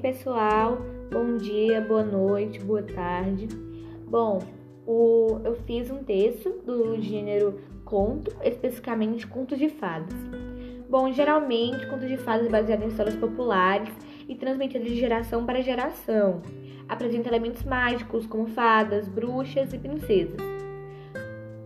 pessoal, bom dia, boa noite, boa tarde. Bom, o, eu fiz um texto do gênero conto, especificamente contos de fadas. Bom, geralmente, contos de fadas baseados em histórias populares e transmitidos de geração para geração. Apresenta elementos mágicos como fadas, bruxas e princesas.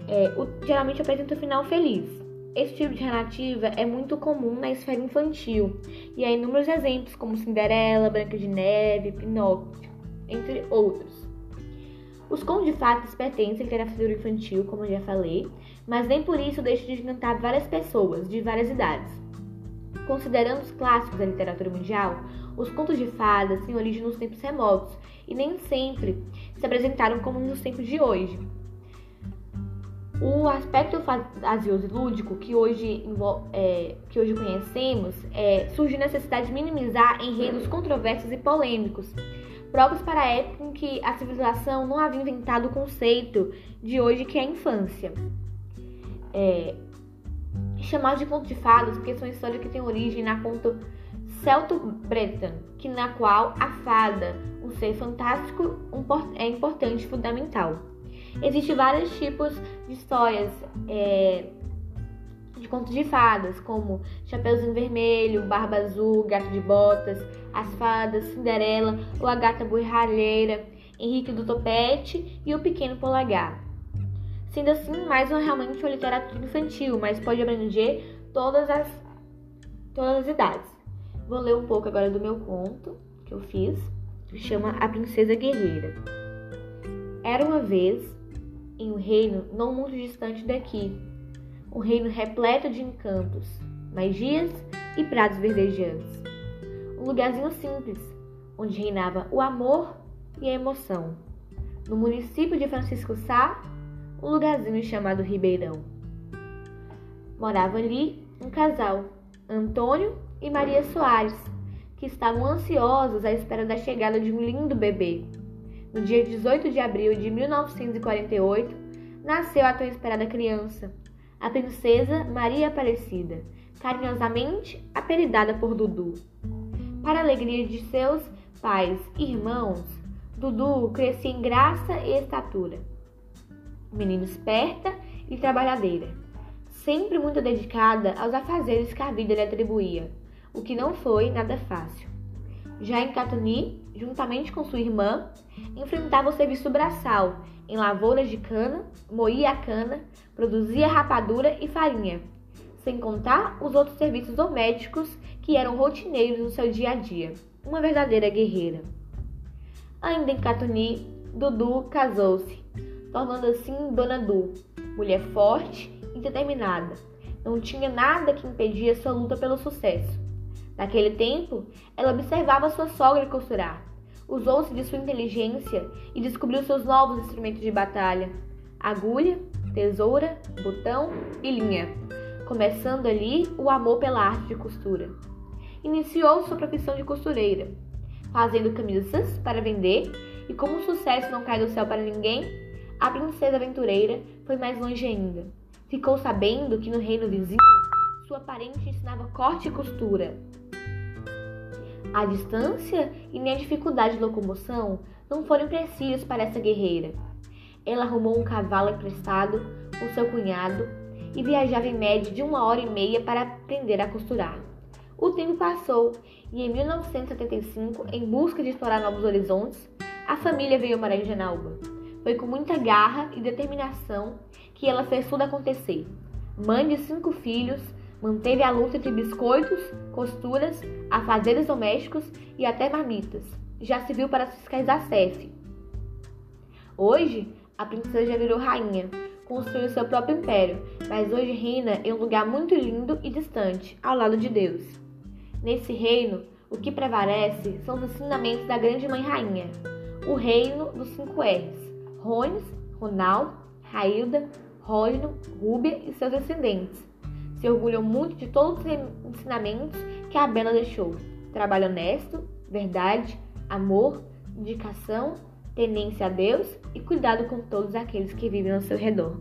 É, o, geralmente apresenta um final feliz. Esse tipo de narrativa é muito comum na esfera infantil e há inúmeros exemplos como Cinderela, Branca de Neve, Pinóquio, entre outros. Os contos de fadas pertencem à literatura infantil, como eu já falei, mas nem por isso deixam de encantar várias pessoas de várias idades. Considerando os clássicos da literatura mundial, os contos de fadas têm origem nos tempos remotos e nem sempre se apresentaram como nos tempos de hoje. O aspecto fantasioso e lúdico que hoje, é, que hoje conhecemos é, surge a necessidade de minimizar enredos controversos e polêmicos, próprios para a época em que a civilização não havia inventado o conceito de hoje que é a infância. É, chamados de conto de fadas porque são histórias que têm origem na conta celto-breton, que na qual a fada, um ser fantástico, é importante fundamental. Existem vários tipos de histórias é, de contos de fadas, como Chapeuzinho Vermelho, Barba Azul, Gato de Botas, As Fadas, Cinderela ou a Gata Borralheira, Henrique do Topete e o Pequeno Polegar. Sendo assim, mais uma realmente uma literatura infantil, mas pode abranger todas as, todas as idades. Vou ler um pouco agora do meu conto que eu fiz, que chama A Princesa Guerreira. Era uma vez, em um reino não muito distante daqui, um reino repleto de encantos, magias e prados verdejantes. Um lugarzinho simples, onde reinava o amor e a emoção. No município de Francisco Sá, um lugarzinho chamado Ribeirão. Morava ali um casal, Antônio e Maria Soares, que estavam ansiosos à espera da chegada de um lindo bebê. No dia 18 de abril de 1948, nasceu a tão esperada criança, a princesa Maria Aparecida, carinhosamente apelidada por Dudu. Para a alegria de seus pais e irmãos, Dudu crescia em graça e estatura. Menina esperta e trabalhadeira, sempre muito dedicada aos afazeres que a vida lhe atribuía, o que não foi nada fácil. Já em Catuni, juntamente com sua irmã, enfrentava o serviço braçal em lavouras de cana, moía a cana, produzia rapadura e farinha, sem contar os outros serviços domésticos que eram rotineiros no seu dia a dia. Uma verdadeira guerreira. Ainda em Catuni, Dudu casou-se, tornando assim Dona Du, mulher forte e determinada. Não tinha nada que impedia sua luta pelo sucesso. Naquele tempo, ela observava sua sogra costurar, usou-se de sua inteligência e descobriu seus novos instrumentos de batalha: agulha, tesoura, botão e linha, começando ali o amor pela arte de costura. Iniciou sua profissão de costureira, fazendo camisas para vender, e como o sucesso não cai do céu para ninguém, a princesa aventureira foi mais longe ainda. Ficou sabendo que no reino vizinho sua parente ensinava corte e costura. A distância e nem a dificuldade de locomoção não foram empecilhos para essa guerreira. Ela arrumou um cavalo emprestado com seu cunhado e viajava em média de uma hora e meia para aprender a costurar. O tempo passou e em 1975, em busca de explorar novos horizontes, a família veio morar em Janaúba. Foi com muita garra e determinação que ela fez tudo acontecer. Mãe de cinco filhos, Manteve a luta entre biscoitos, costuras, afazeres domésticos e até marmitas. Já se viu para fiscalizar CEF. Hoje, a princesa já virou rainha, construiu seu próprio império, mas hoje reina em um lugar muito lindo e distante, ao lado de Deus. Nesse reino, o que prevalece são os ensinamentos da grande mãe rainha, o reino dos cinco R's: Rones, Ronaldo, Railda, Rógeno, Rúbia e seus descendentes se orgulham muito de todos os ensinamentos que a Bela deixou: trabalho honesto, verdade, amor, dedicação, tenência a Deus e cuidado com todos aqueles que vivem ao seu redor.